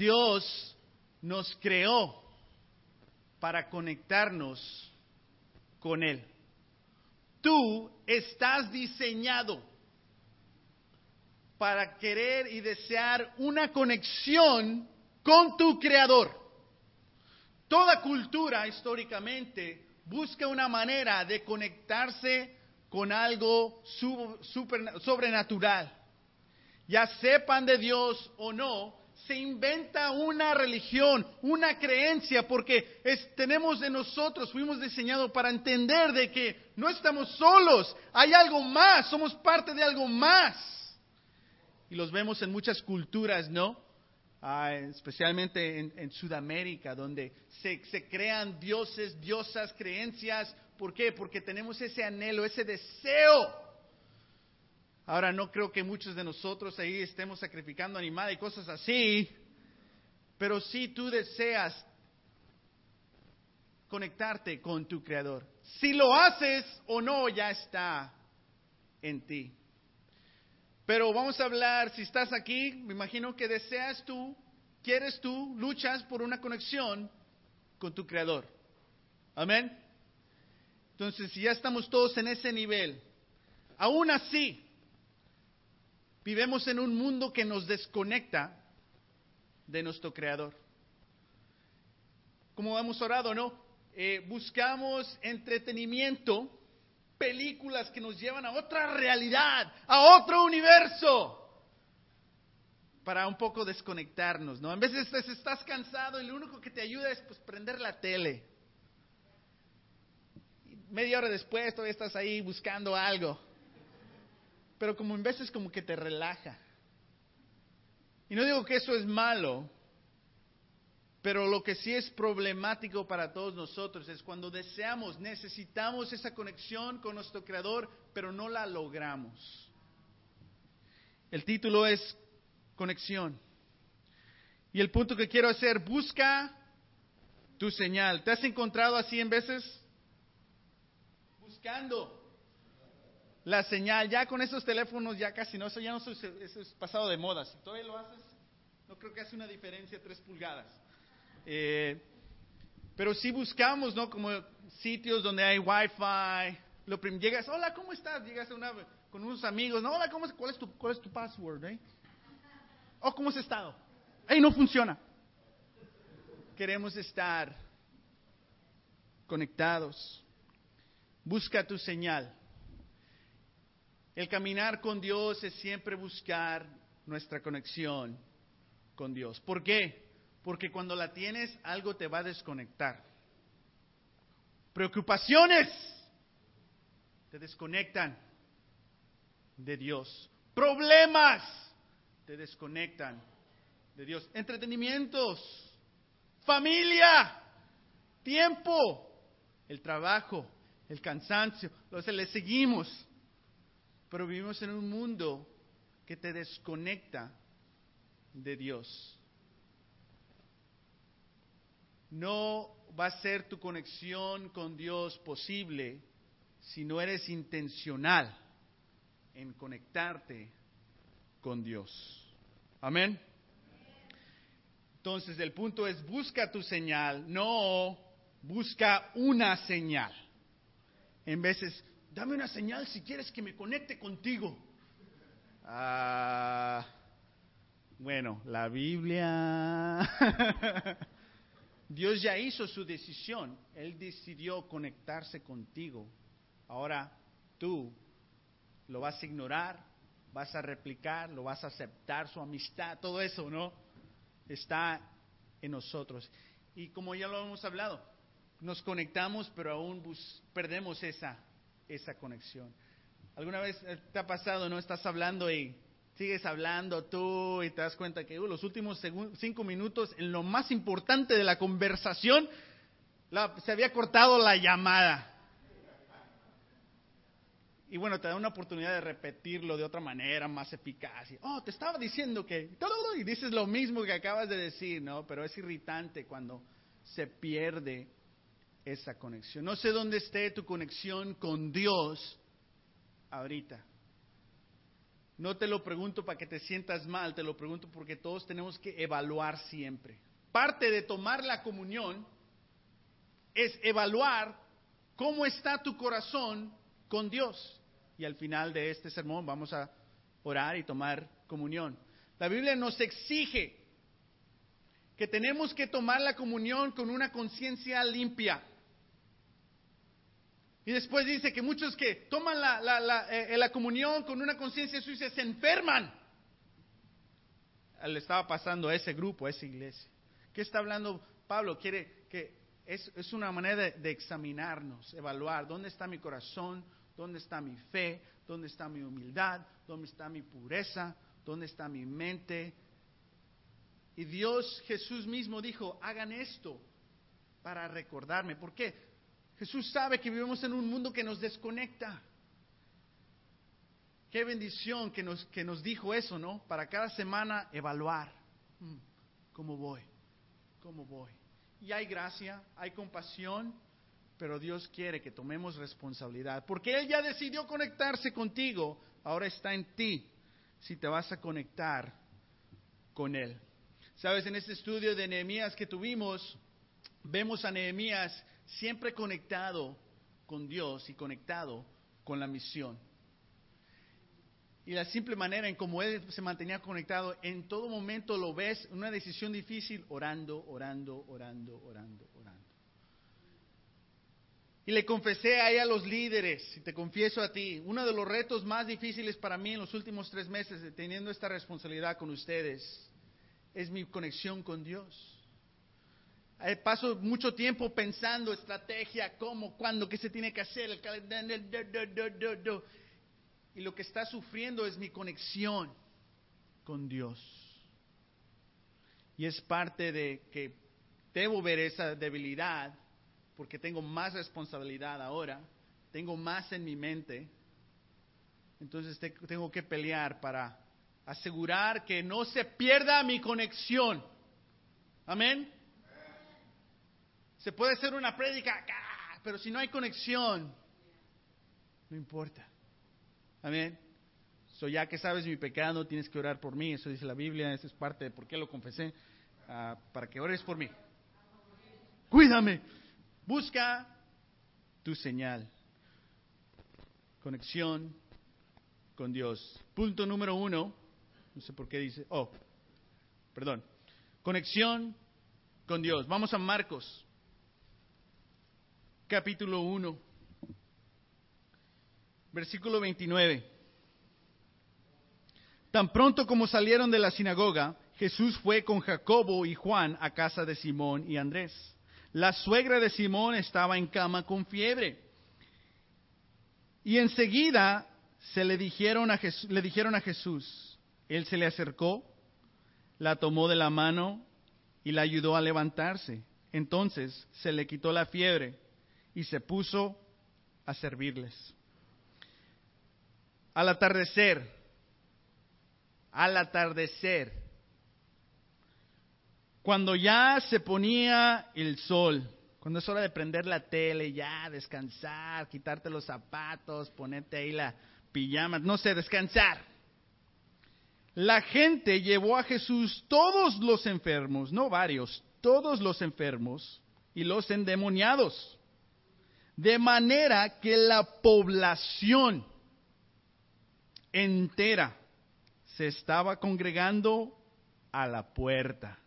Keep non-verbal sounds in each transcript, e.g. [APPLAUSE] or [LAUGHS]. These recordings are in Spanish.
Dios nos creó para conectarnos con Él. Tú estás diseñado para querer y desear una conexión con tu Creador. Toda cultura históricamente busca una manera de conectarse con algo sobrenatural. Ya sepan de Dios o no, se inventa una religión, una creencia, porque tenemos de nosotros, fuimos diseñados para entender de que no estamos solos, hay algo más, somos parte de algo más. Y los vemos en muchas culturas, ¿no? Ah, especialmente en, Sudamérica, donde se, se crean dioses, diosas, creencias. ¿Por qué? Porque tenemos ese anhelo, ese deseo Ahora no creo que muchos de nosotros ahí estemos sacrificando animales y cosas así, pero si tú deseas conectarte con tu Creador. Si lo haces o no, ya está en ti. Pero vamos a hablar, si estás aquí, me imagino que deseas tú, quieres tú, luchas por una conexión con tu Creador. Amén. Entonces, si ya estamos todos en ese nivel, aún así, Vivemos en un mundo que nos desconecta de nuestro Creador. Como hemos orado, ¿no? Eh, buscamos entretenimiento, películas que nos llevan a otra realidad, a otro universo, para un poco desconectarnos, ¿no? En veces estás cansado y lo único que te ayuda es pues, prender la tele. Media hora después todavía estás ahí buscando algo pero como en veces como que te relaja. Y no digo que eso es malo, pero lo que sí es problemático para todos nosotros es cuando deseamos, necesitamos esa conexión con nuestro Creador, pero no la logramos. El título es Conexión. Y el punto que quiero hacer, busca tu señal. ¿Te has encontrado así en veces? Buscando la señal. Ya con esos teléfonos ya casi no, eso ya no eso es pasado de moda. Si todavía lo haces, no creo que hace una diferencia tres pulgadas. Eh, pero si buscamos, ¿no? Como sitios donde hay wifi. Lo llegas, hola, ¿cómo estás? Llegas con unos amigos, no, hola, ¿cómo es, cuál, es tu, ¿cuál es tu password? Eh? Oh, ¿cómo has estado? ¡Ey, no funciona! Queremos estar conectados. Busca tu señal. El caminar con Dios es siempre buscar nuestra conexión con Dios. ¿Por qué? Porque cuando la tienes, algo te va a desconectar. Preocupaciones te desconectan de Dios. Problemas te desconectan de Dios. Entretenimientos, familia, tiempo, el trabajo, el cansancio. Entonces le seguimos pero vivimos en un mundo que te desconecta de Dios. No va a ser tu conexión con Dios posible si no eres intencional en conectarte con Dios. Amén. Entonces el punto es busca tu señal, no busca una señal. En veces dame una señal si quieres que me conecte contigo. Ah, bueno, la Biblia. [LAUGHS] Dios ya hizo su decisión. Él decidió conectarse contigo. Ahora tú lo vas a ignorar, vas a replicar, lo vas a aceptar, su amistad, todo eso, ¿no? Está en nosotros. Y como ya lo hemos hablado, nos conectamos, pero aún perdemos esa esa conexión. ¿Alguna vez te ha pasado, no? Estás hablando y sigues hablando tú y te das cuenta que uh, los últimos cinco minutos, en lo más importante de la conversación, se había cortado la llamada. Y bueno, te da una oportunidad de repetirlo de otra manera, más eficaz. oh, te estaba diciendo que... Y dices lo mismo que acabas de decir, ¿no? Pero es irritante cuando se pierde esa conexión. No sé dónde esté tu conexión con Dios ahorita. no te lo pregunto para que te sientas mal, te lo pregunto porque todos tenemos que evaluar siempre. Parte de tomar la comunión es evaluar cómo está tu corazón con Dios. Y al final de este sermón vamos a orar y tomar comunión. La Biblia nos exige que tenemos que tomar la comunión con una conciencia limpia. Y después dice que muchos que toman la, la, eh, la, comunión con una conciencia sucia se enferman. Le estaba pasando a ese grupo, a esa iglesia. ¿Qué está hablando Pablo? Quiere que es, es una manera de, de, examinarnos, evaluar dónde está mi corazón, dónde está mi fe, dónde está mi humildad, dónde está mi pureza, dónde está mi mente. Y Dios, Jesús mismo dijo, hagan esto para recordarme. ¿Por qué? Jesús sabe que vivimos en un mundo que nos desconecta. Qué bendición que nos, que nos dijo eso, ¿no? Para cada semana evaluar. Mm, ¿Cómo voy? ¿Cómo voy? Y hay gracia, hay compasión, pero Dios quiere que tomemos responsabilidad. Porque Él ya decidió conectarse contigo, ahora está en ti si te vas a conectar con Él. Sabes, en este estudio de Nehemías que tuvimos, vemos a Nehemías siempre conectado con Dios y conectado con la misión. Y la simple manera en cómo él se mantenía conectado, en todo momento lo ves, una decisión difícil, orando, orando, orando, orando, orando. Y le confesé ahí a los líderes, y te confieso a ti, uno de los retos más difíciles para mí en los últimos tres meses teniendo esta responsabilidad con ustedes es mi conexión con Dios. Eh, paso mucho tiempo pensando estrategia, cómo, cuándo, qué se tiene que hacer, el. Y lo que está sufriendo es mi conexión con Dios. Y es parte de que debo ver esa debilidad porque tengo más responsabilidad ahora, tengo más en mi mente. Entonces tengo que pelear para asegurar que no se pierda mi conexión. Amén. Se puede hacer una prédica, pero si no hay conexión, no importa. Amén. So, ya que sabes mi pecado, tienes que orar por mí. Eso dice la Biblia, eso es parte de por qué lo confesé. Ah, para que ores por mí. Cuídame. Busca tu señal. Conexión con Dios. Punto número uno. No sé por qué dice. Oh, perdón. Conexión con Dios. Vamos a Marcos capítulo 1, versículo 29. Tan pronto como salieron de la sinagoga, Jesús fue con Jacobo y Juan a casa de Simón y Andrés. La suegra de Simón estaba en cama con fiebre. Y enseguida se le dijeron a Jesús, le dijeron a Jesús, él se le acercó, la tomó de la mano y la ayudó a levantarse. Entonces se le quitó la fiebre y se puso a servirles. Al atardecer, al atardecer, cuando ya se ponía el sol, cuando es hora de prender la tele, ya descansar, quitarte los zapatos, ponerte ahí la pijama, no sé, descansar. La gente llevó a Jesús todos los enfermos, no varios, todos los enfermos y los endemoniados de manera que la población entera se estaba congregando a la puerta.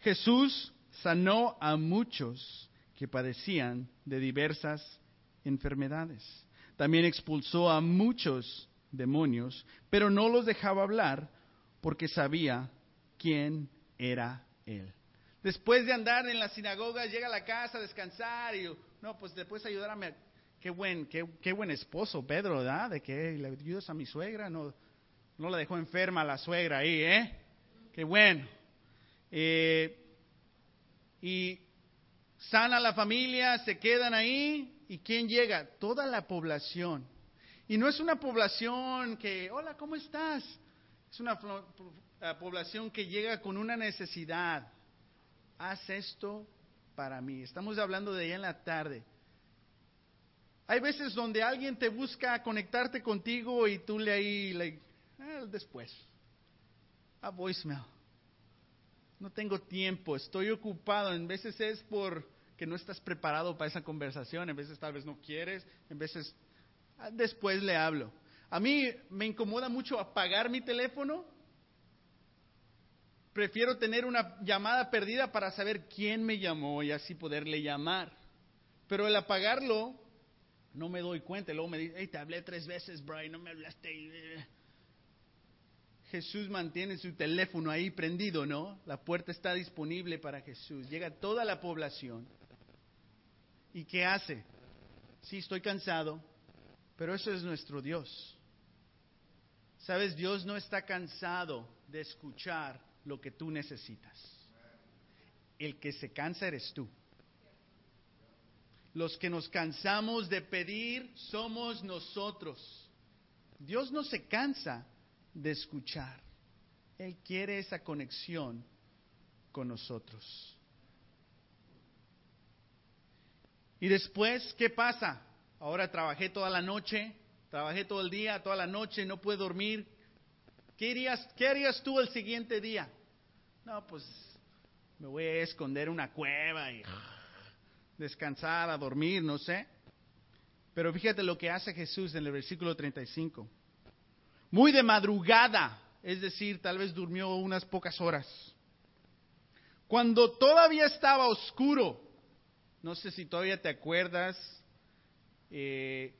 Jesús sanó a muchos que padecían de diversas enfermedades. También expulsó a muchos demonios, pero no los dejaba hablar porque sabía quién era Él. Después de andar en la sinagoga, llega a la casa a descansar y no, pues después ayudarme. Qué buen, qué, qué buen esposo, Pedro. De que le ayudas a mi suegra, no, no la dejó enferma la suegra ahí, ¿eh? Qué bueno. Eh, y sana la familia, se quedan ahí. ¿Y quién llega? Toda la población. Y no es una población que, hola, ¿cómo estás? Es una población que llega con una necesidad. Haz esto para mí. Estamos hablando de ella en la tarde. Hay veces donde alguien te busca conectarte contigo y tú le ahí, like, ah, después, a voicemail. No tengo tiempo, estoy ocupado. En veces es por que no estás preparado para esa conversación, en veces tal vez no quieres, en veces ah, después le hablo. A mí me incomoda mucho apagar mi teléfono. Prefiero tener una llamada perdida para saber quién me llamó y así poderle llamar. Pero el apagarlo, no me doy cuenta. Luego me dice, hey, te hablé tres veces, Brian, no me hablaste. Jesús mantiene su teléfono ahí prendido, ¿no? La puerta está disponible para Jesús. Llega toda la población. ¿Y qué hace? Sí, estoy cansado, pero eso es nuestro Dios. Sabes, Dios no está cansado de escuchar lo que tú necesitas. El que se cansa eres tú. Los que nos cansamos de pedir somos nosotros. Dios no se cansa de escuchar. Él quiere esa conexión con nosotros. Y después, ¿qué pasa? Ahora trabajé toda la noche, Trabajé todo el día, toda la noche, no puedo dormir. ¿Qué, harías, ¿Qué harías tú el siguiente día? No, pues me voy a esconder en una cueva y descansar, a dormir, no sé. Pero fíjate lo que hace Jesús en el versículo 35. Muy de madrugada, es decir, tal vez durmió unas pocas horas. Cuando todavía estaba oscuro, no sé si todavía te acuerdas, eh,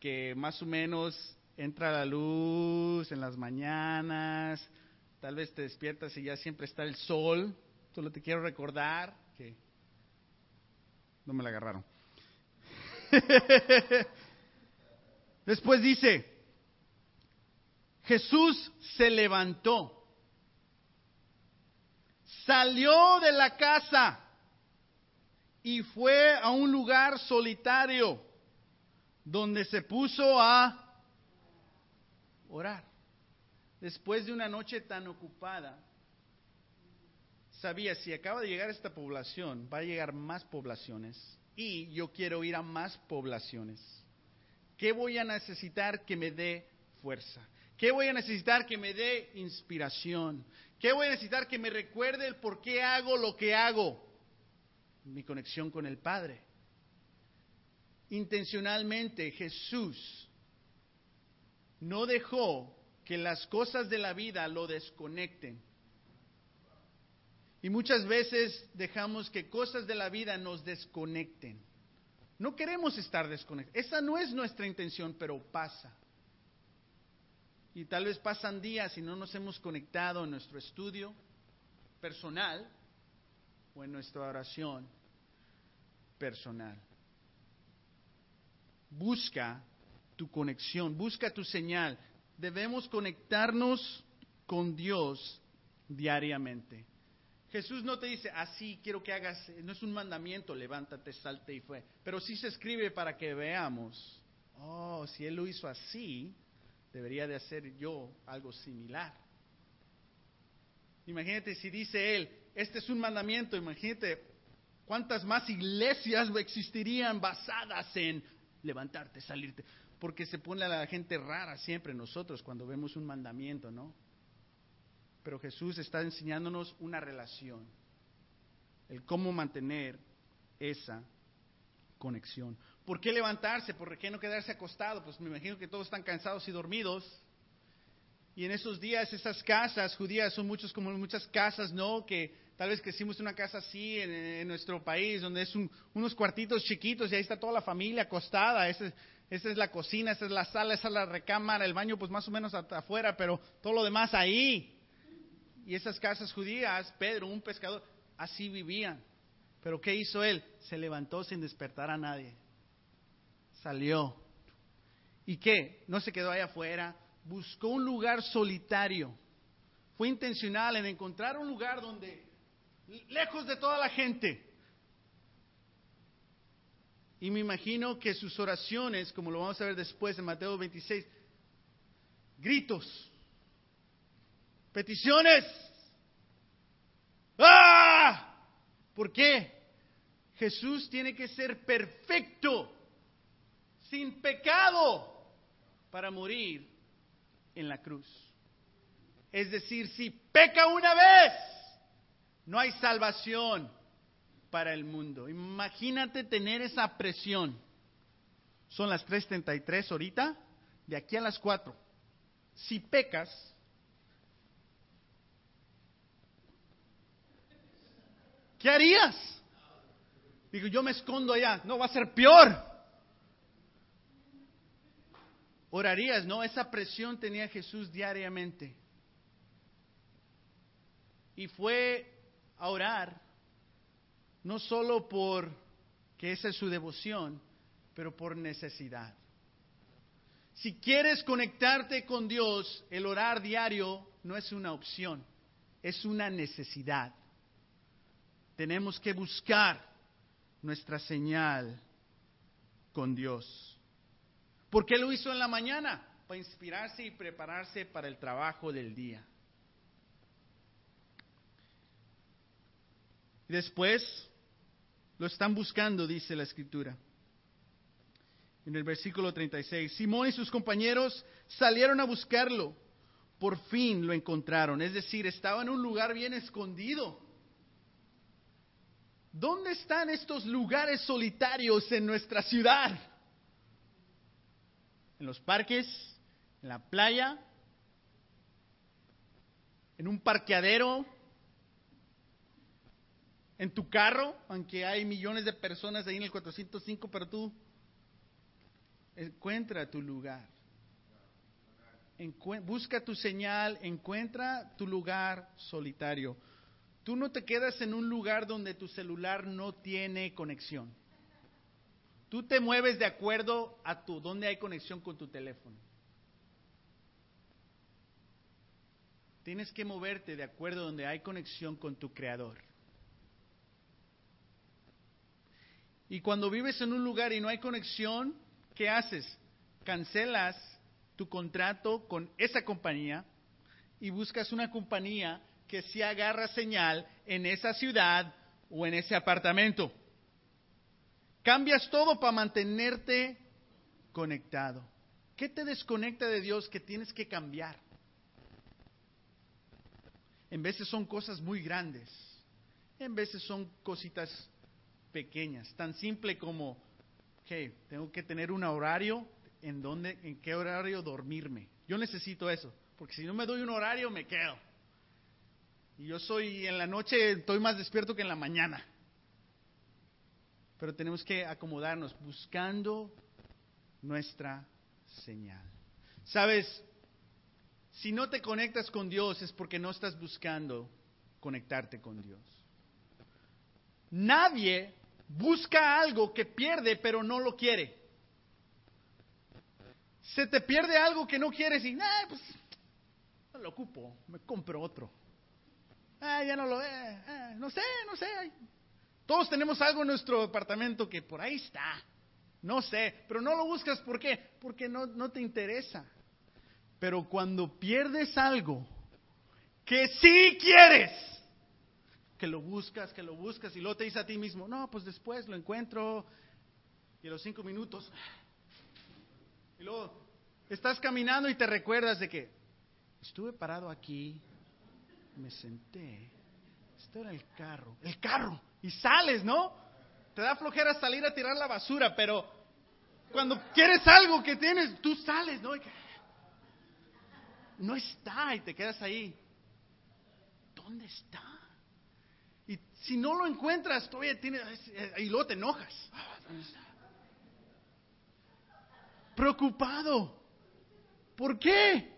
que más o menos entra la luz en las mañanas, tal vez te despiertas y ya siempre está el sol. Solo te quiero recordar que no me la agarraron. [LAUGHS] Después dice, Jesús se levantó, salió de la casa y fue a un lugar solitario donde se puso a orar. Después de una noche tan ocupada, sabía, si acaba de llegar esta población, va a llegar más poblaciones y yo quiero ir a más poblaciones. ¿Qué voy a necesitar que me dé fuerza? ¿Qué voy a necesitar que me dé inspiración? ¿Qué voy a necesitar que me recuerde el por qué hago lo que hago? Mi conexión con el Padre intencionalmente Jesús no dejó que las cosas de la vida lo desconecten. Y muchas veces dejamos que cosas de la vida nos desconecten. No queremos estar desconectados. Esa no es nuestra intención, pero pasa. Y tal vez pasan días y no nos hemos conectado en nuestro estudio personal o en nuestra oración personal. Busca tu conexión, busca tu señal. Debemos conectarnos con Dios diariamente. Jesús no te dice, así quiero que hagas, no es un mandamiento, levántate, salte y fue. Pero sí se escribe para que veamos, oh, si Él lo hizo así, debería de hacer yo algo similar. Imagínate si dice Él, este es un mandamiento, imagínate cuántas más iglesias existirían basadas en levantarte, salirte, porque se pone a la gente rara siempre nosotros cuando vemos un mandamiento, ¿no? Pero Jesús está enseñándonos una relación, el cómo mantener esa conexión. ¿Por qué levantarse? ¿Por qué no quedarse acostado? Pues me imagino que todos están cansados y dormidos. Y en esos días esas casas judías son muchos como muchas casas, ¿no? Que Tal vez crecimos en una casa así en, nuestro país, donde es unos cuartitos chiquitos y ahí está toda la familia acostada. Esa, es la cocina, esa es la sala, esa es la recámara, el baño pues más o menos afuera, pero todo lo demás ahí. Y esas casas judías, Pedro, un pescador, así vivían. Pero ¿qué hizo él? Se levantó sin despertar a nadie. Salió. ¿Y qué? No se quedó ahí afuera. Buscó un lugar solitario. Fue intencional en encontrar un lugar donde lejos de toda la gente. Y me imagino que sus oraciones, como lo vamos a ver después en Mateo 26, gritos, peticiones. ¡Ah! ¿Por qué? Jesús tiene que ser perfecto sin pecado, para morir en la cruz. Es decir, si peca una vez, no hay salvación para el mundo. Imagínate tener esa presión. Son las 3.33 ahorita, de aquí a las 4. Si pecas, ¿qué harías? Digo, yo me escondo allá, no va a ser peor. Orarías, ¿no? Esa presión tenía Jesús diariamente. Y fue a orar, no solo por que esa es su devoción, pero por necesidad. Si quieres conectarte con Dios, el orar diario no es una opción, es una necesidad. Tenemos que buscar nuestra señal con Dios. ¿Por qué lo hizo en la mañana? Para inspirarse y prepararse para el trabajo del día. Después lo están buscando, dice la escritura. En el versículo 36, Simón y sus compañeros salieron a buscarlo. Por fin lo encontraron. Es decir, estaba en un lugar bien escondido. ¿Dónde están estos lugares solitarios en nuestra ciudad? ¿En los parques? ¿En la playa? ¿En un parqueadero? En tu carro, aunque hay millones de personas ahí en el 405, pero tú encuentra tu lugar. busca tu señal, encuentra tu lugar solitario. Tú no te quedas en un lugar donde tu celular no tiene conexión. Tú te mueves de acuerdo a tu donde hay conexión con tu teléfono. Tienes que moverte de acuerdo donde hay conexión con tu creador. Y cuando vives en un lugar y no hay conexión, ¿qué haces? Cancelas tu contrato con esa compañía y buscas una compañía que sí agarra señal en esa ciudad o en ese apartamento. Cambias todo para mantenerte conectado. ¿Qué te desconecta de Dios que tienes que cambiar? En veces son cosas muy grandes, en veces son cositas pequeñas, tan simple como, que tengo que tener un horario en donde, en qué horario dormirme. Yo necesito eso, porque si no me doy un horario me quedo. Y yo soy en la noche estoy más despierto que en la mañana. Pero tenemos que acomodarnos buscando nuestra señal. Sabes, si no te conectas con Dios es porque no estás buscando conectarte con Dios. Nadie busca algo que pierde pero no lo quiere. Se te pierde algo que no quieres y, nah, pues, no lo ocupo, me compro otro. Ah, ya no lo, eh, eh, no sé, no sé. Todos tenemos algo en nuestro departamento que por ahí está. No sé, pero no lo buscas. Porque no, no te interesa. Pero cuando pierdes algo que sí quieres, que lo buscas, que lo buscas, y luego te dice a ti mismo, no, pues después lo encuentro, y a los cinco minutos, y luego estás caminando y te recuerdas de que estuve parado aquí, me senté, estoy en el carro, el carro, y sales, ¿no? Te da flojera salir a tirar la basura, pero cuando quieres algo que tienes, tú sales, ¿no? no está y te quedas ahí. ¿Dónde está? Si no lo encuentras, todavía tienes, y luego te enojas. Preocupado. ¿Por qué?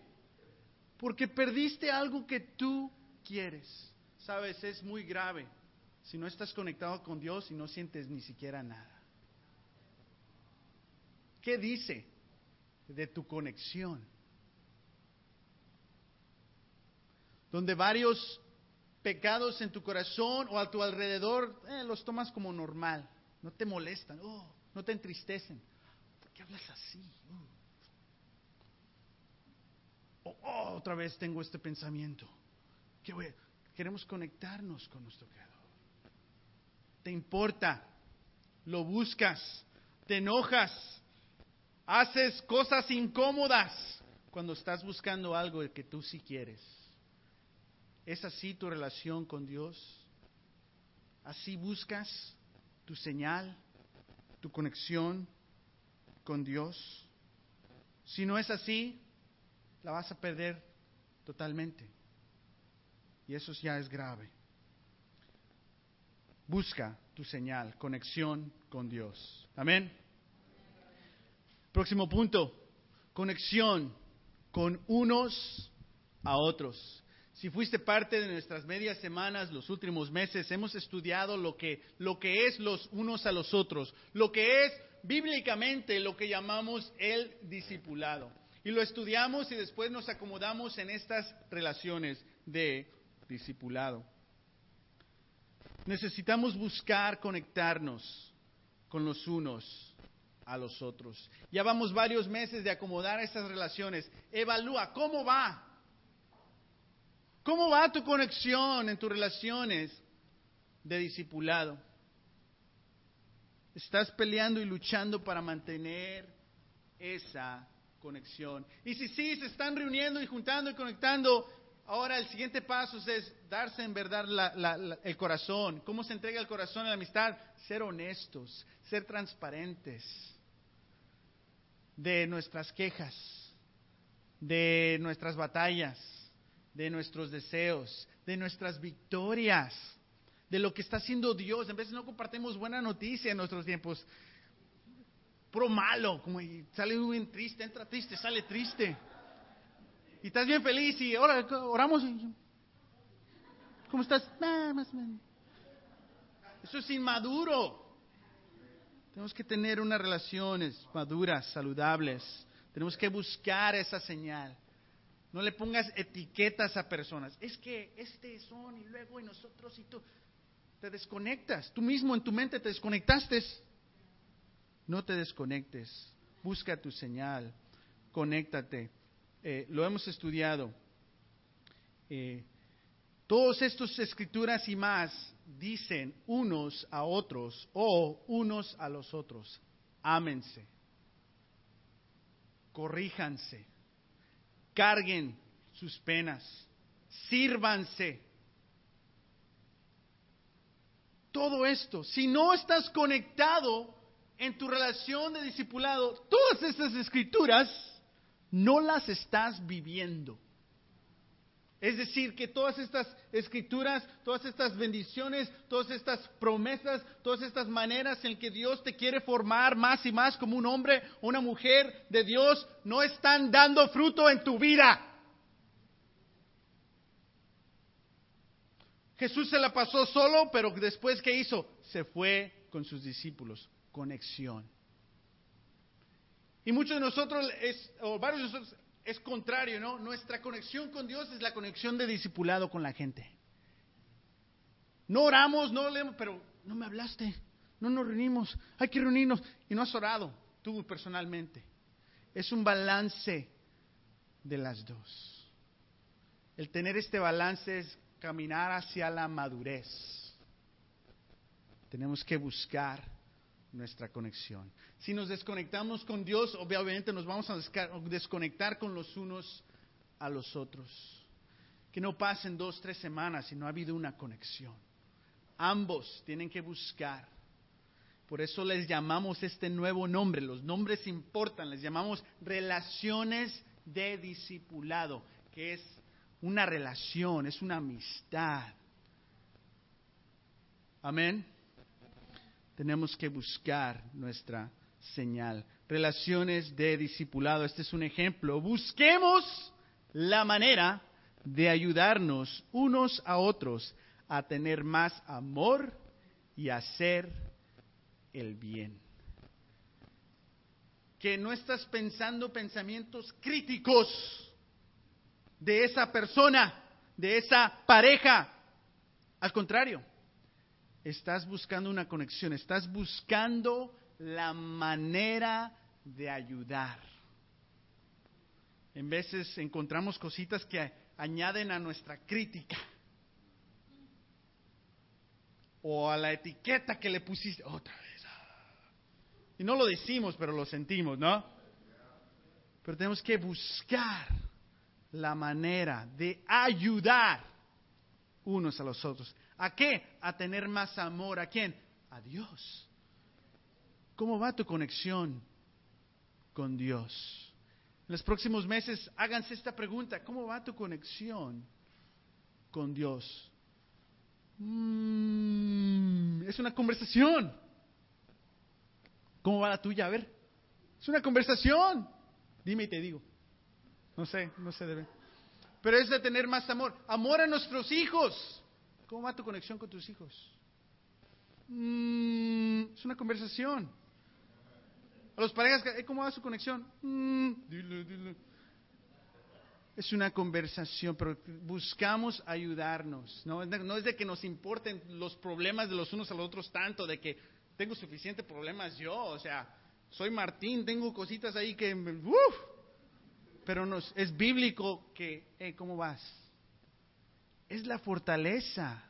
Porque perdiste algo que tú quieres. Sabes, es muy grave si no estás conectado con Dios y no sientes ni siquiera nada. ¿Qué dice de tu conexión? Donde varios pecados en tu corazón o a tu alrededor, eh, los tomas como normal, no te molestan, oh, no te entristecen. ¿Por qué hablas así? Oh, oh, otra vez tengo este pensamiento. ¿Qué Queremos conectarnos con nuestro Creador. ¿Te importa? ¿Lo buscas? ¿Te enojas? Haces cosas incómodas cuando estás buscando algo que tú sí quieres. ¿Es así tu relación con Dios? ¿Así buscas tu señal, tu conexión con Dios? Si no es así, la vas a perder totalmente. Y eso ya es grave. Busca tu señal, conexión con Dios. Amén. Próximo punto, conexión con unos a otros. Si fuiste parte de nuestras medias semanas, los últimos meses, hemos estudiado lo que, lo que es los unos a los otros, lo que es bíblicamente lo que llamamos el discipulado. Y lo estudiamos y después nos acomodamos en estas relaciones de discipulado. Necesitamos buscar conectarnos con los unos a los otros. Ya vamos varios meses de acomodar estas relaciones. Evalúa cómo va. ¿Cómo va tu conexión en tus relaciones de discipulado? Estás peleando y luchando para mantener esa conexión. Y si sí, se están reuniendo y juntando y conectando, ahora el siguiente paso es darse en verdad el corazón. ¿Cómo se entrega el corazón a la amistad? Ser honestos, ser transparentes de nuestras quejas, de nuestras batallas, de nuestros deseos, de nuestras victorias, de lo que está haciendo Dios. En de no compartimos buena noticia en nuestros tiempos, pro malo, como sale muy triste, entra triste, sale triste. Y estás bien feliz y ahora oramos. ¿Cómo estás? Eso es inmaduro. Tenemos que tener unas relaciones maduras, saludables. Tenemos que buscar esa señal. No le pongas etiquetas a personas. Es que este son y luego y nosotros y tú. Te desconectas. Tú mismo en tu mente te desconectaste. No te desconectes. Busca tu señal. Conéctate. Eh, lo hemos estudiado. Eh, todas estas escrituras y más dicen unos a otros o unos a los otros, ámense, corríjanse, carguen sus penas, sírvanse. Todo esto, si no estás conectado en tu relación de discipulado, todas estas escrituras no las estás viviendo. Es decir, que todas estas escrituras, todas estas bendiciones, todas estas promesas, todas estas maneras en que Dios te quiere formar más y más como un hombre una mujer de Dios, no están dando fruto en tu vida. Jesús se la pasó solo, pero después ¿qué hizo? Se fue con sus discípulos. Conexión. Y muchos de nosotros, o varios de nosotros, es contrario, ¿no? Nuestra conexión con Dios es la conexión de discipulado con la gente. No oramos, no leemos, pero no me hablaste, no nos reunimos, hay que reunirnos y no has orado tú personalmente. Es un balance de las dos. El tener este balance es caminar hacia la madurez. Tenemos que buscar nuestra conexión. Si nos desconectamos con Dios, obviamente nos vamos a desconectar con los unos a los otros. Que no pasen dos, tres semanas si no ha habido una conexión. Ambos tienen que buscar. Por eso les llamamos este nuevo nombre. Los nombres importan. Les llamamos relaciones de discipulado, que es una relación, es una amistad. Amén tenemos que buscar nuestra señal. Relaciones de discipulado, este es un ejemplo. Busquemos la manera de ayudarnos unos a otros a tener más amor y hacer el bien. Que no estás pensando pensamientos críticos de esa persona, de esa pareja. Al contrario, estás buscando una conexión, estás buscando la manera de ayudar. En veces encontramos cositas que añaden a nuestra crítica o a la etiqueta que le pusiste otra vez. Y no lo decimos, pero lo sentimos, ¿no? Pero tenemos que buscar la manera de ayudar unos a los otros. ¿A qué? A tener más amor. ¿A quién? A Dios. ¿Cómo va tu conexión con Dios? En los próximos meses háganse esta pregunta. ¿Cómo va tu conexión con Dios? Mm, es una conversación. ¿Cómo va la tuya? A ver. Es una conversación. Dime y te digo. No sé, no se debe. Pero es de tener más amor. Amor a nuestros hijos. ¿Cómo va tu conexión con tus hijos? Mm, es una conversación. A los parejas, ¿eh, ¿cómo va su conexión? Mm, es una conversación, pero buscamos ayudarnos. ¿no? es de que nos importen los problemas de los unos a los otros tanto, de que tengo suficientes problemas yo, o sea, soy Martín, tengo cositas ahí que... pero nos, es bíblico que, ¿cómo vas? Es la fortaleza,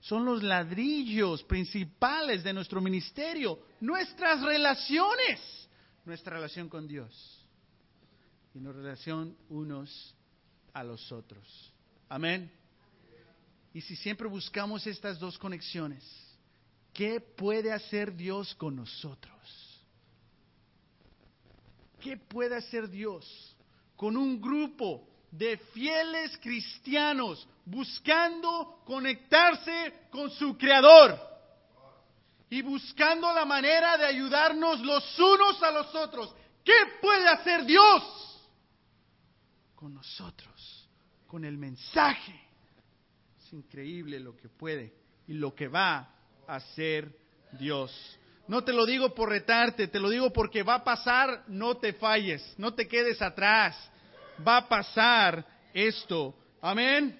son los ladrillos principales de nuestro ministerio, nuestras relaciones, nuestra relación con Dios y nuestra relación unos a los otros. Amén. Y si siempre buscamos estas dos conexiones, ¿qué puede hacer Dios con nosotros? ¿Qué puede hacer Dios con un grupo de fieles cristianos buscando conectarse con su Creador y buscando la manera de ayudarnos los unos a los otros? ¿Qué puede hacer Dios? con nosotros, con el mensaje. Es increíble lo que puede y lo que va a hacer Dios. No te lo digo por retarte, te lo digo porque va a pasar, no te falles, no te quedes atrás. Va a pasar esto. Amén.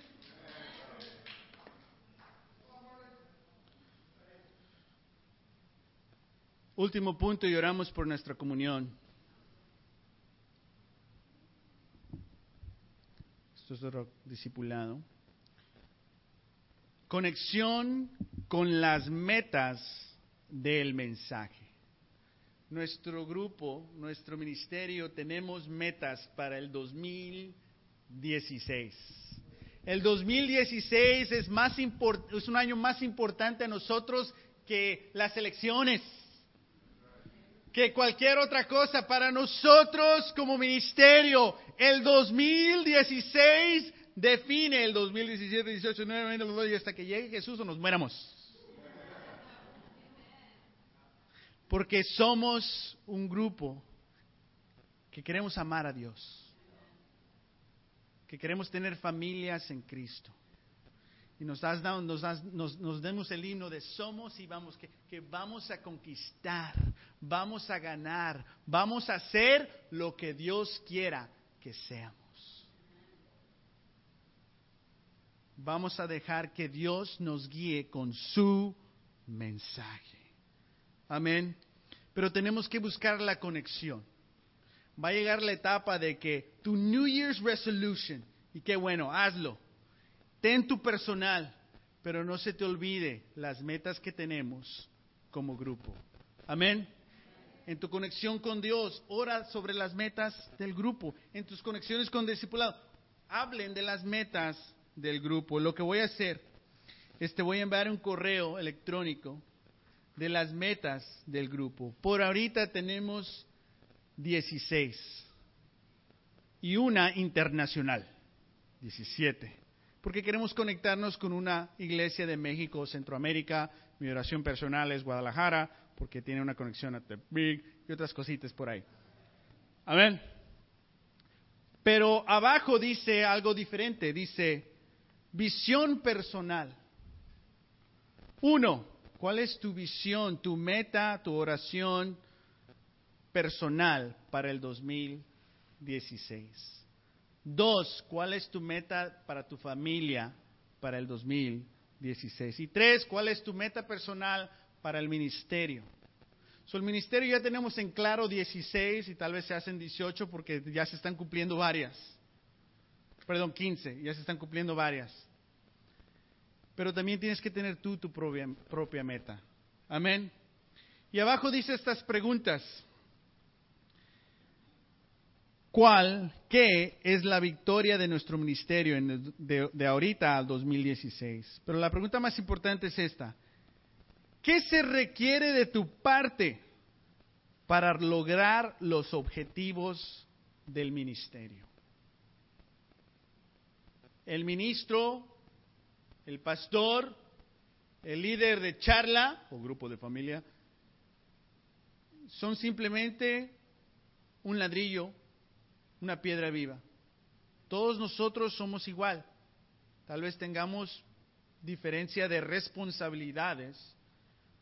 Último punto y oramos por nuestra comunión. discipulado. Conexión con las metas del mensaje. Nuestro grupo, nuestro ministerio, tenemos metas para el 2016. El 2016 es, más es un año más importante a nosotros que las elecciones que cualquier otra cosa para nosotros como ministerio. El 2016 define el 2017, 18, 19, 20, hasta que llegue Jesús o nos muéramos. Porque somos un grupo que queremos amar a Dios, que queremos tener familias en Cristo y nos, has dado, nos, nos, demos el himno de somos y vamos, que, que vamos a conquistar, vamos a ganar, vamos a hacer lo que Dios quiera que seamos. Vamos a dejar que Dios nos guíe con su mensaje. Amén. Pero tenemos que buscar la conexión. Va a llegar la etapa de que tu New Year's Resolution, y qué bueno, hazlo Ten tu personal, pero no se te olvide las metas que tenemos como grupo. Amén. En tu conexión con Dios, ora sobre las metas del grupo. En tus conexiones con discipulado, hablen de las metas del grupo. Lo que voy a hacer es te voy a enviar un correo electrónico de las metas del grupo. Por ahorita tenemos 16 y una internacional, 17 porque queremos conectarnos con una iglesia de México, Centroamérica. Mi oración personal es Guadalajara, porque tiene una conexión a Tepic y otras cositas por ahí. Amén. Pero abajo dice algo diferente, dice visión personal. Uno, ¿cuál es tu visión, tu meta, tu oración personal para el 2016? Dos, ¿cuál es tu meta para tu familia para el 2016? Y tres, ¿cuál es tu meta personal para el ministerio? So, el ministerio ya tenemos en claro 16 y tal vez se hacen 18 porque ya se están cumpliendo varias. Perdón, 15, ya se están cumpliendo varias. Pero también tienes que tener tú tu propia, propia meta. Amén. Y abajo dice estas preguntas. cuál, qué es la victoria de nuestro ministerio de, de ahorita al 2016. Pero la pregunta más importante es esta. ¿Qué se requiere de tu parte para lograr los objetivos del ministerio? El ministro, el pastor, el líder de charla o grupo de familia, son simplemente un ladrillo, una piedra viva. Todos nosotros somos igual. Tal vez tengamos diferencia de responsabilidades,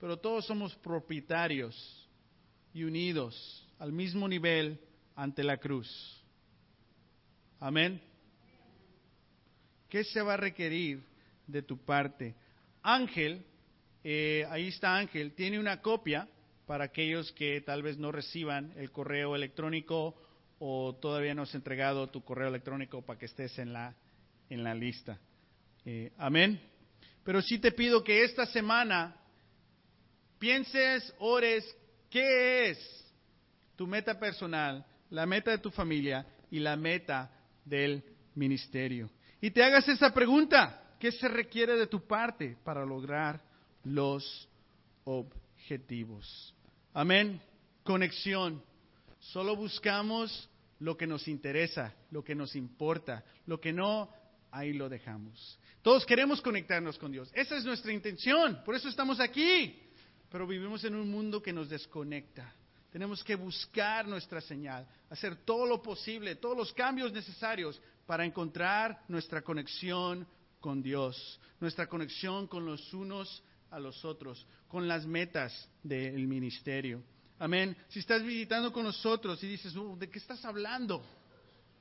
pero todos somos propietarios y unidos al mismo nivel ante la cruz. Amén. ¿Qué se va a requerir de tu parte? Ángel, eh, ahí está Ángel, tiene una copia para aquellos que tal vez no reciban el correo electrónico o todavía no has entregado tu correo electrónico para que estés en la, en la lista. Eh, amén. Pero sí te pido que esta semana pienses, ores, ¿qué es tu meta personal, la meta de tu familia y la meta del ministerio? Y te hagas esa pregunta, ¿qué se requiere de tu parte para lograr los objetivos? Amén. Conexión. Solo buscamos lo que nos interesa, lo que nos importa, lo que no, ahí lo dejamos. Todos queremos conectarnos con Dios. Esa es nuestra intención, por eso estamos aquí. Pero vivimos en un mundo que nos desconecta. Tenemos que buscar nuestra señal, hacer todo lo posible, todos los cambios necesarios para encontrar nuestra conexión con Dios, nuestra conexión con los unos a los otros, con las metas del ministerio. Amén. Si estás visitando con nosotros y dices, uh, ¿de qué estás hablando?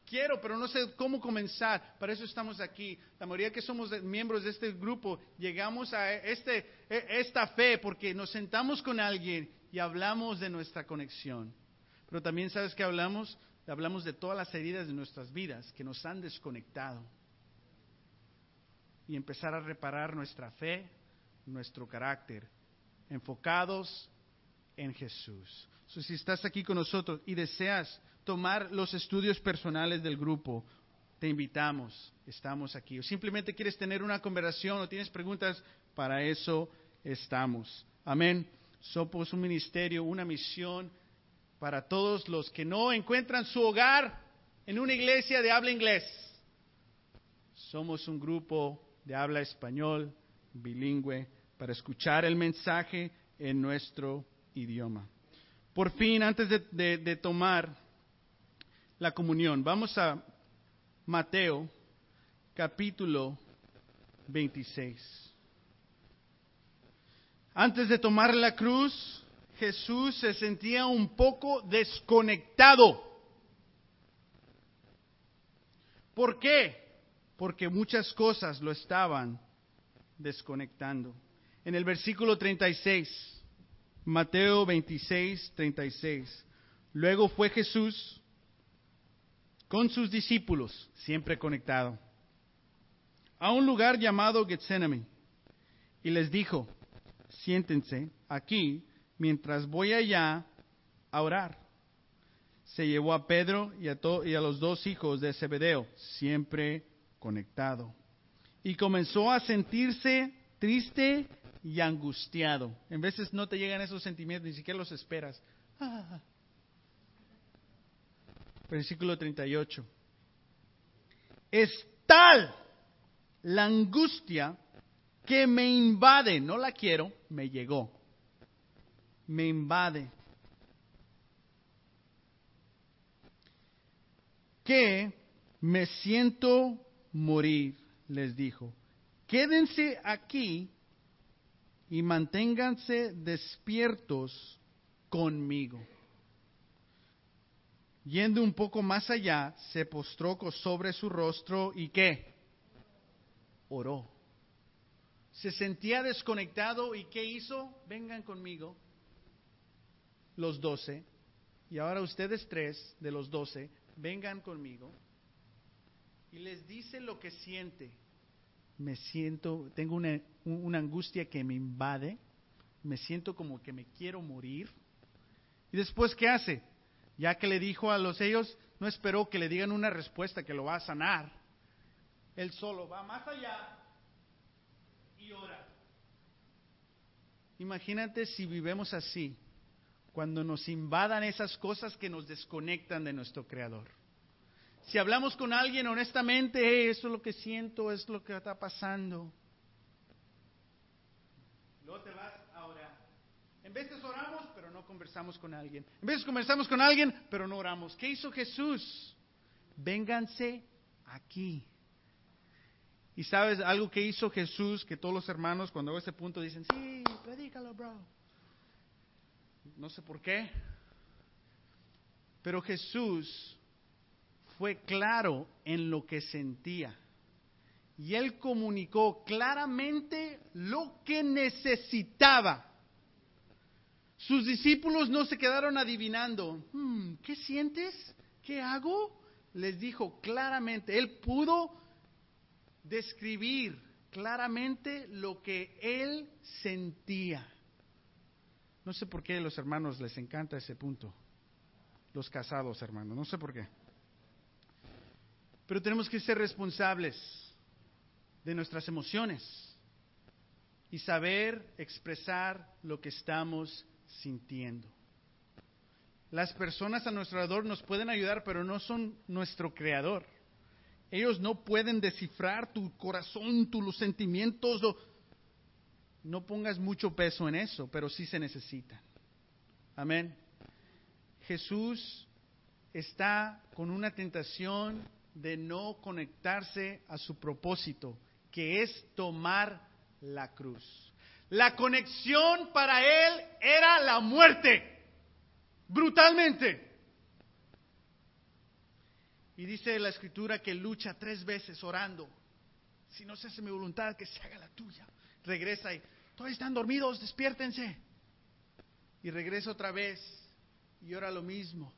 Quiero, pero no sé cómo comenzar. Para eso estamos aquí. La mayoría que somos miembros de este grupo llegamos a este, e, esta fe porque nos sentamos con alguien y hablamos de nuestra conexión. Pero también sabes que hablamos, hablamos de todas las heridas de nuestras vidas que nos han desconectado. Y empezar a reparar nuestra fe, nuestro carácter, enfocados en Jesús. si estás aquí con nosotros y deseas tomar los estudios personales del grupo, te invitamos, estamos aquí. O simplemente quieres tener una conversación o tienes preguntas, para eso estamos. Amén. Somos un ministerio, una misión para todos los que no encuentran su hogar en una iglesia de habla inglés. Somos un grupo de habla español, bilingüe, para escuchar el mensaje en nuestro idioma. Por fin, antes de, tomar la comunión, vamos a Mateo capítulo 26. Antes de tomar la cruz, Jesús se sentía un poco desconectado. ¿Por qué? Porque muchas cosas lo estaban desconectando. En el versículo 36, Mateo 26, 36, luego fue Jesús con sus discípulos, siempre conectado, a un lugar llamado Getsemaní y les dijo, siéntense aquí mientras voy allá a orar. Se llevó a Pedro y a, y a los dos hijos de Zebedeo, siempre conectado. Y comenzó a sentirse triste y angustiado. En veces no te llegan esos sentimientos, ni siquiera los esperas. Ah. [LAUGHS] Versículo 38. Es tal la angustia que me invade, no la quiero, me llegó, me invade. Que me siento morir, les dijo. Quédense aquí y manténganse despiertos conmigo. Yendo un poco más allá, se postró sobre su rostro y qué? Oró se sentía desconectado y ¿qué hizo? Vengan conmigo, los doce, y ahora ustedes tres de los doce, vengan conmigo, y les dice lo que siente. Me siento, tengo una, una angustia que me invade, me siento como que me quiero morir. Y después, ¿qué hace? Ya que le dijo a los ellos, no esperó que le digan una respuesta que lo va a sanar. Él solo va más allá y ora. Imagínate si vivemos así, cuando nos invadan esas cosas que nos desconectan de nuestro Creador. Si hablamos con alguien honestamente, eso es lo que siento, es lo que está pasando. Luego te vas a orar. En veces oramos, pero no conversamos con alguien. En veces conversamos con alguien, pero no oramos. ¿Qué hizo Jesús? Vénganse aquí. Y sabes algo que hizo Jesús, que todos los hermanos cuando a ese punto dicen, sí, predícalo, bro. No sé por qué. Pero Jesús fue claro en lo que sentía. Y él comunicó claramente lo que necesitaba. Sus discípulos no se quedaron adivinando. Hmm, ¿Qué sientes? ¿Qué hago? Les dijo claramente. Él pudo describir claramente lo que él sentía. No sé por qué a los hermanos les encanta ese punto. Los casados, hermanos, no sé por qué. Pero tenemos que ser responsables de nuestras emociones y saber expresar lo que estamos sintiendo. Las personas a nuestro alrededor nos pueden ayudar, pero no son nuestro creador. Ellos no pueden descifrar tu corazón, tus sentimientos. No pongas mucho peso en eso, pero sí se necesitan. Amén. Jesús está con una tentación de no conectarse a su propósito, que es tomar la cruz. La conexión para él era la muerte, brutalmente. Y dice la escritura que lucha tres veces orando. Si no se hace mi voluntad, que se haga la tuya. Regresa y, todos están dormidos, despiértense. Y regresa otra vez y ora lo mismo.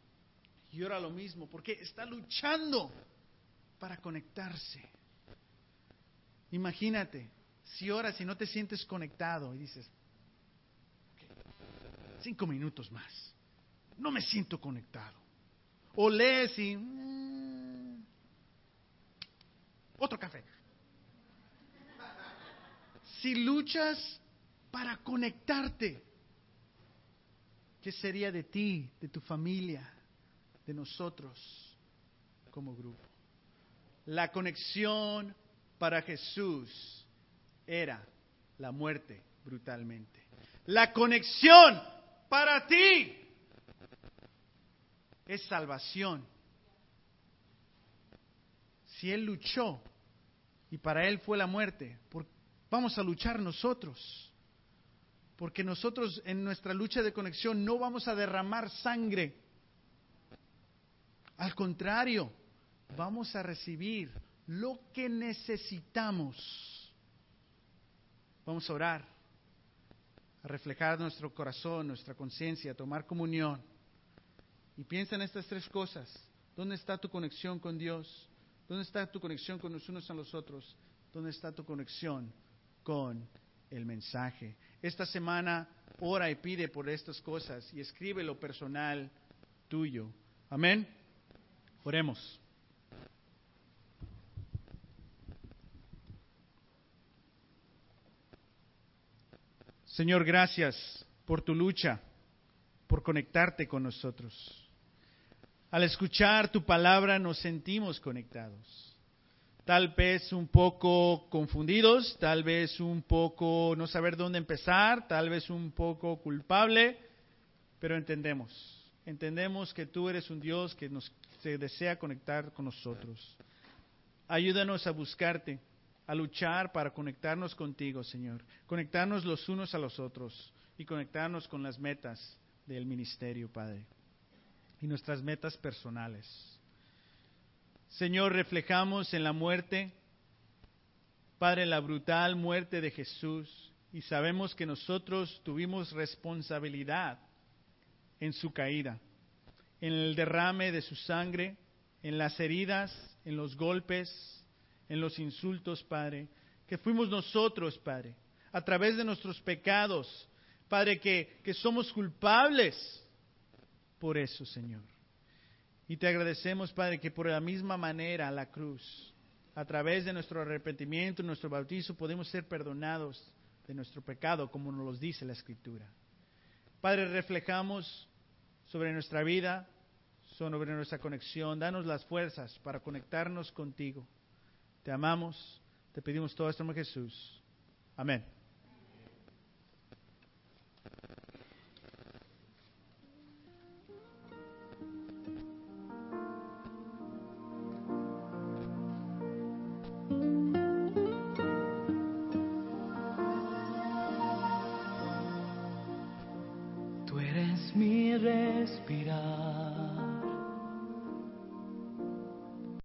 Y ora lo mismo, porque está luchando para conectarse. Imagínate, si oras y no te sientes conectado y dices, cinco minutos más, no me siento conectado. O lees y otro café. Si luchas para conectarte, ¿qué sería de ti, de tu familia, de nosotros como grupo? La conexión para Jesús era la muerte brutalmente. La conexión para ti es salvación. Si Él luchó y para Él fue la muerte, vamos a luchar nosotros. Porque nosotros en nuestra lucha de conexión no vamos a derramar sangre. Al contrario, vamos a recibir lo que necesitamos. Vamos a orar, a reflejar nuestro corazón, nuestra conciencia, a tomar comunión. Y piensa en estas tres cosas. ¿Dónde está tu conexión con Dios? ¿Dónde está tu conexión con los unos a los otros? ¿Dónde está tu conexión con el mensaje? Esta semana ora y pide por estas cosas y escribe lo personal tuyo. Amén. Oremos. Señor, gracias por tu lucha, por conectarte con nosotros. Al escuchar tu palabra nos sentimos conectados. Tal vez un poco confundidos, tal vez un poco no saber dónde empezar, tal vez un poco culpable, pero entendemos. Entendemos que tú eres un Dios que nos se desea conectar con nosotros. Ayúdanos a buscarte, a luchar para conectarnos contigo, Señor. Conectarnos los unos a los otros y conectarnos con las metas del ministerio, Padre y nuestras metas personales. Señor, reflejamos en la muerte, Padre, la brutal muerte de Jesús y sabemos que nosotros tuvimos responsabilidad en su caída, en el derrame de su sangre, en las heridas, en los golpes, en los insultos, Padre, que fuimos nosotros, Padre, a través de nuestros pecados, Padre, que, que somos culpables por eso, Señor. Y te agradecemos, Padre, que por la misma manera la cruz, a través de nuestro arrepentimiento, nuestro bautizo, podemos ser perdonados de nuestro pecado, como nos lo dice la Escritura. Padre, reflejamos sobre nuestra vida, sobre nuestra conexión. Danos las fuerzas para conectarnos contigo. Te amamos, te pedimos todo esto en Jesús. Amén.